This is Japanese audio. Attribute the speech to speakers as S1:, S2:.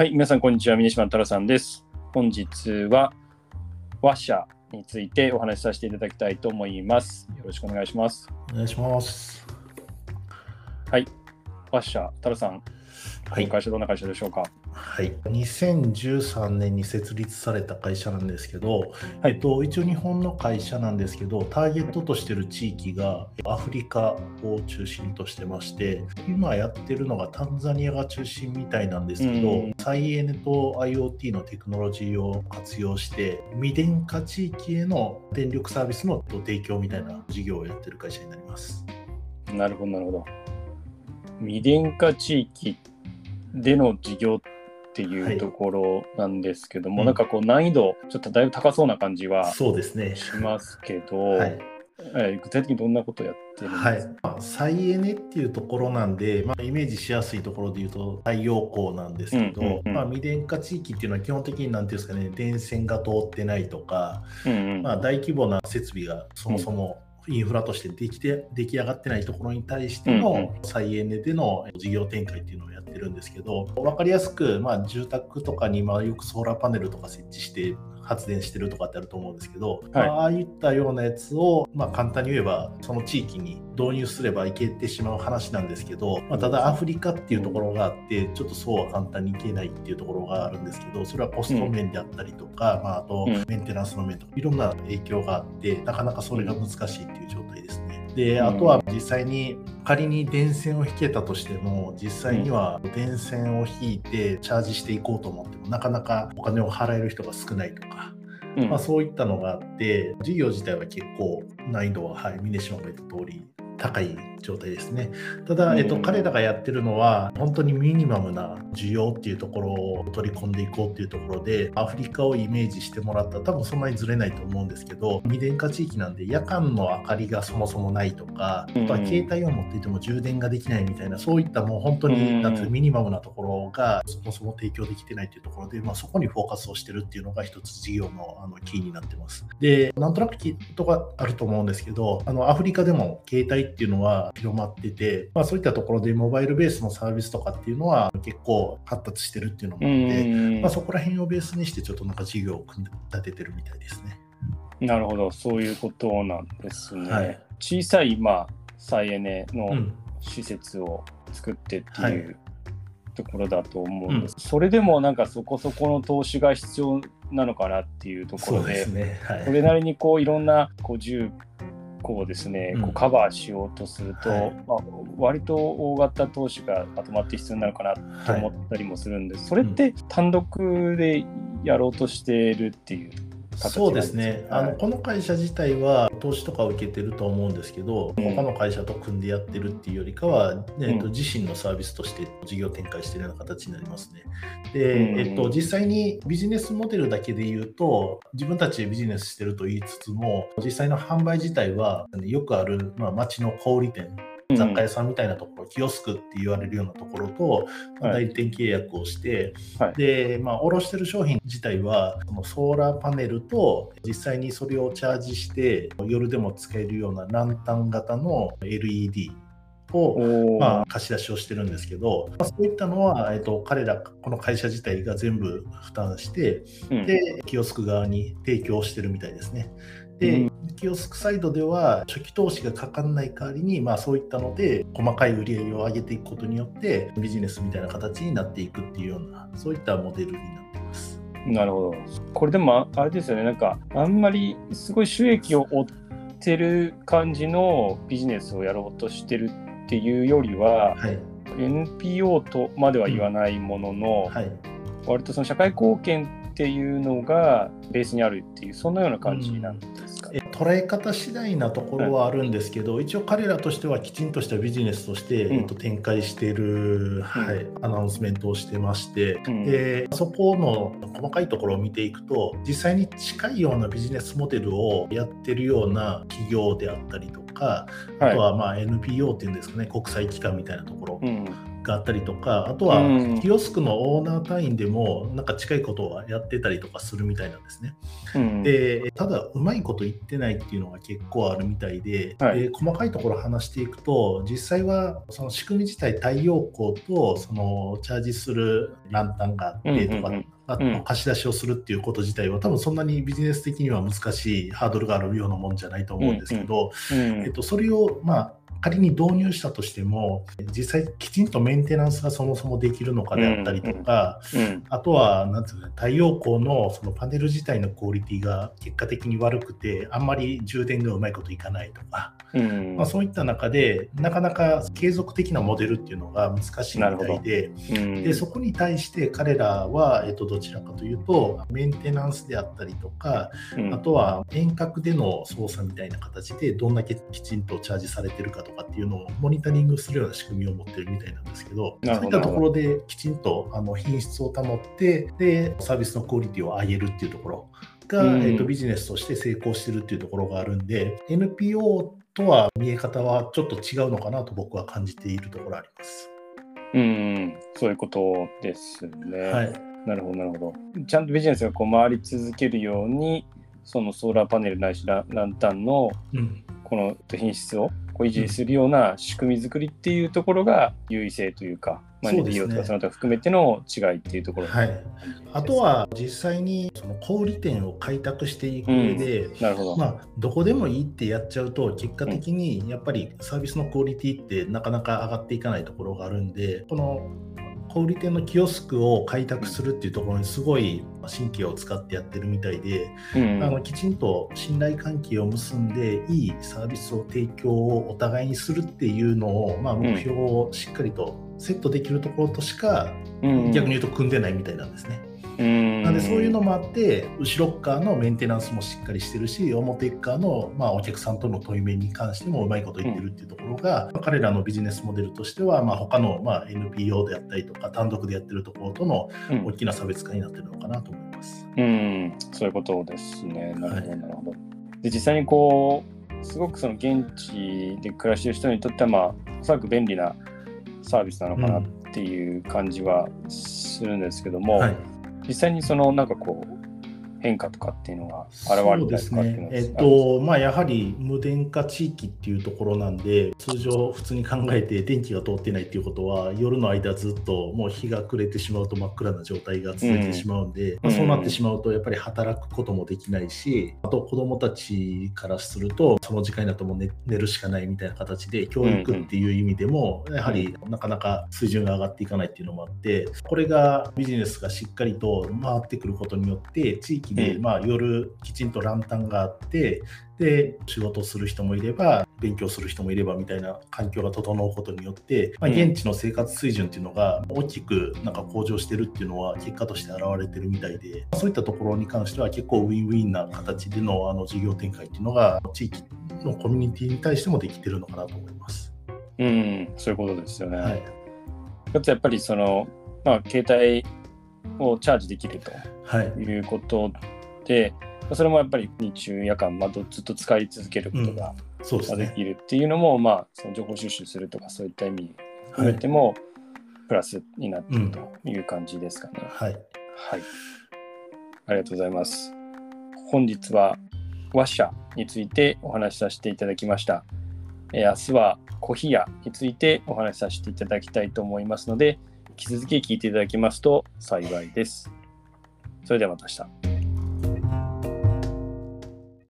S1: はい、皆さん、こんにちは。峰島太郎さんです。本日は、ワッシャーについてお話しさせていただきたいと思います。よろしくお願いします。
S2: お願いします。
S1: はい、ワッシャー、太郎さん、
S2: はい
S1: この会社どんな会社でしょうか？
S2: はい、2013年に設立された会社なんですけど、
S1: はい
S2: えっと、一応日本の会社なんですけど、ターゲットとしてる地域がアフリカを中心としてまして、今やってるのがタンザニアが中心みたいなんですけど、
S1: うん
S2: 再エネと IoT のテクノロジーを活用して、未電化地域への電力サービスの提供みたいな事業をやってる会社になります。
S1: なるほど、なるほど。未電化地域での事業っていうところなんですけども、
S2: うん。
S1: なんかこう難易度、ちょっとだいぶ高そうな感じは。しますけど、
S2: はい。
S1: えー具体的にどんなことをやってるん
S2: はい
S1: ですか、
S2: まあ再エネっていうところなんで、まあ、イメージしやすいところで言うと太陽光なんですけど、
S1: うんうんうん。
S2: まあ、未電化地域っていうのは基本的になんていうんですかね電線が通ってないとか、
S1: うんうん。
S2: まあ、大規模な設備がそもそもインフラとしてできて出来上がってないところに対して
S1: うん
S2: の再エネでの事業展開っていうのをやってるんですけど分かりやすく、まあ、住宅とかにまあよくソーラーパネルとか設置して発電してるとかってあると思うんですけど、まあああいったようなやつを、まあ、簡単に言えばその地域に導入すればいけてしまう話なんですけど、まあ、ただアフリカっていうところがあってちょっとそうは簡単にいけないっていうところがあるんですけどそれはコスト面であったりとか、まあ、あと
S1: うん。
S2: メンテナンスの面とかいろんな影響があってなかなかそれが難しいっていう状態ですね。で
S1: うん。
S2: あとは実際に仮に電線を引けたとしても実際には電線を引いてチャージしていこうと思ってもなかなかお金を払える人が少ないとか、
S1: うん。
S2: まあ、そういったのがあって事業自体は結構難易度は、はい、峰島が言った通り高い状態ですね。ただ、えっと、
S1: うん
S2: 彼らがやってるのは本当にミニマムな需要っていうところを取り込んでいこうっていうところでアフリカをイメージしてもらったら多分そんなにずれないと思うんですけど未電化地域なんで夜間の明かりがそもそもないとか、
S1: うん
S2: あとは携帯を持っていても充電ができないみたいなそういったもう本当に、
S1: うん
S2: なんてミニマムなところがそもそも提供できてないっていうところで、まあ、そこにフォーカスをしてるっていうのが一つ事業のあのキーになってます。でなんとなく聞いたことがあると思うんですけどあのアフリカでも携帯っていうのは広まってて、まあ、そういったところでモバイルベースのサービスとかっていうのは結構発達してるっていうのもあって、
S1: うん
S2: まあ、そこら辺をベースにしてちょっとなんか事業を組み立ててるみたいですね。
S1: なるほど、そういうことなんですね。
S2: はい
S1: 小さい、まあ、再エネの
S2: うん
S1: 施設を作ってって
S2: はい
S1: いうところだと思うんです。それでもなんかそこそこの投資が必要なのかなっていうところで
S2: そね。はい
S1: それなりにこういろんなこう重こうですね、
S2: うん。
S1: こうカバーしようとすると、
S2: はい。
S1: まあ、割と大型投資がまとまって必要なのかなと思ったりもするんです、それって単独でやろうとしてるっていう形
S2: そうですね、あ
S1: はい。
S2: のこの会社自体は投資とかを受けてると思うんですけど、
S1: うん。
S2: 他の会社と組んでやってるっていうよりかは、えっと
S1: うん。
S2: 自身のサービスとして事業展開してるような形になりますね。で、
S1: うん
S2: えっと、実際にビジネスモデルだけで言うと、自分たちでビジネスしてると言いつつも、実際の販売自体は、よくある、まあ、街の小売店、雑貨屋さんみたいなところ、キオスクって言われるようなところと、ま代理店契約をして、
S1: はい。
S2: で、まあ、卸してる商品自体は、そのソーラーパネルと、実際にそれをチャージして、夜でも使えるようなランタン型の LED を、まあ、貸し出しをしてるんですけど、まあ、そういったのは、えっと、彼ら、この会社自体が全部負担して、
S1: うん。
S2: で、キオスク側に提供してるみたいですね。
S1: う
S2: で
S1: ん、
S2: キオスクサイドでは初期投資がかかんない代わりに、まあ、そういったので細かい売り上げを上げていくことによってビジネスみたいな形になっていくっていうようなそういったモデルになっています。
S1: なるほど。これでもああれですよね、なんかあんまりすごい収益を追ってる感じのビジネスをやろうとしてるっていうよりは、
S2: はい、
S1: NPO とまでは言わないものの、
S2: はい、
S1: 割とその社会貢献っていうのがベースにあるっていう、そんなような感じなんで
S2: 捉え方次第なところはあるんですけど、一応彼らとしてはきちんとしたビジネスとして、
S1: うん。
S2: えっと、展開している、はい、アナウンスメントをしてまして、
S1: うん。
S2: でそこの細かいところを見ていくと実際に近いようなビジネスモデルをやってるような企業であったりとか、
S1: はい。
S2: あとはまあ NPO っていうんですかね国際機関みたいなところ
S1: うん
S2: ががあったりとか、あとはキオスクのオーナー単位でもなんか近いことはやってたりとかするみたいなんですね。うん、でただ、うまいこと言ってないっていうのが結構あるみたいで、はい、で細かいところ話していくと、実際はその仕組み自体、太陽光とそのチャージするランタンがあってとか、うんうん。うん。貸し出しをするっていうこと自体は、多分そんなにビジネス的には難しいハードルがあるようなもんじゃないと思うんですけど、えっと、それを、まあ、仮に導入したとしても、実際きちんとメンテナンスがそもそもできるのかであったりとか、うんうん、あとは、なんていうの、太陽光のそのパネル自体のクオリティが結果的に悪くて、あんまり充電がうまいこといかないとか、うん、まあ、そういった中で、なかなか継続的なモデルっていうのが難しいみたいで、でそこに対して彼らは、えっと、どちらかというと、メンテナンスであったりとか、あとは遠隔での操作みたいな形で、どんだけきちんとチャージされてるかととかっていうのをモニタリングするような仕組みを持ってるみたいなんですけど、そういったところできちんとあの品質を保って、で、サービスのクオリティを上げるっていうところが、うん、えーと、ビジネスとして成功してるっていうところがあるんで、NPO とは見え方はちょっと違うのかなと僕は感じているところあります。
S1: うん、そういうことですね。はい。なるほど、なるほど。ちゃんとビジネスがこう回り続けるように、そのソーラーパネルないしランタンのこの品質をこう維持するような仕組み作りっていうところが優位性というか、まあ、NPO とかその他含めての違いっていうところ、
S2: はい、あとは実際にその小売店を開拓していく上で、うん、なるほど。まあ、どこでもいいってやっちゃうと結果的にやっぱりサービスのクオリティってなかなか上がっていかないところがあるんでこの小売店のキオスクを開拓するっていうところにすごい神経を使ってやってるみたいで、うん、あのきちんと信頼関係を結んでいいサービスを提供をお互いにするっていうのを、まあ、目標をしっかりとセットできるところとしか、逆に言うと組んでないみたいなんですね。なんでそういうのもあって後ろ側のメンテナンスもしっかりしてるし表側のまあお客さんとの問い面に関してもうまいこと言ってるっていうところが、うん、彼らのビジネスモデルとしてはまあ他のまあ NPO であったりとか単独でやってるところとの大きな差別化になってるのかなと思います。
S1: うん、うん、そういうことですね。なるほど、なるほど。で実際にこうすごくその現地で暮らしてる人にとってはまあおそらく便利なサービスなのかなっていう感じはするんですけども、うんはい実際にそのなんかこう変化とかっていうのが現れたりとかっていうのは、ね、え
S2: っとまあ、やはり無電化地域っていうところなんで通常普通に考えて電気が通ってないっていうことは夜の間ずっともう日が暮れてしまうと真っ暗な状態が続いてしまうんで、うん、まあ、そうなってしまうとやっぱり働くこともできないしあと子どもたちからするとその時間になっても寝寝るしかないみたいな形で教育っていう意味でもやはりなかなか水準が上がっていかないっていうのもあってこれがビジネスがしっかりと回ってくることによって地域で、まあ、夜きちんとランタンがあってで仕事する人もいれば勉強する人もいればみたいな環境が整うことによって、まあ、現地の生活水準っていうのが大きくなんか向上してるっていうのは結果として現れてるみたいでそういったところに関しては結構ウィンウィンな形でのあの事業展開っていうのが地域のコミュニティに対してもできてるのかなと思います。
S1: うん、そういうことですよね。はい、かつやっぱりその、まあ、携帯をチャージできるということで、はい、それもやっぱり日中夜間、まあ、ずっと使い続けることができるっていうのも、うんね、まあ、その情報収集するとかそういった意味含めても、プラスになっているという感じですかね。
S2: はい、
S1: はい、ありがとうございます。本日はワッシャについてお話しさせていただきました。え明日はコヒヤについてお話しさせていただきたいと思いますので、引き続き聞いていただきますと幸いです。それではまた明日。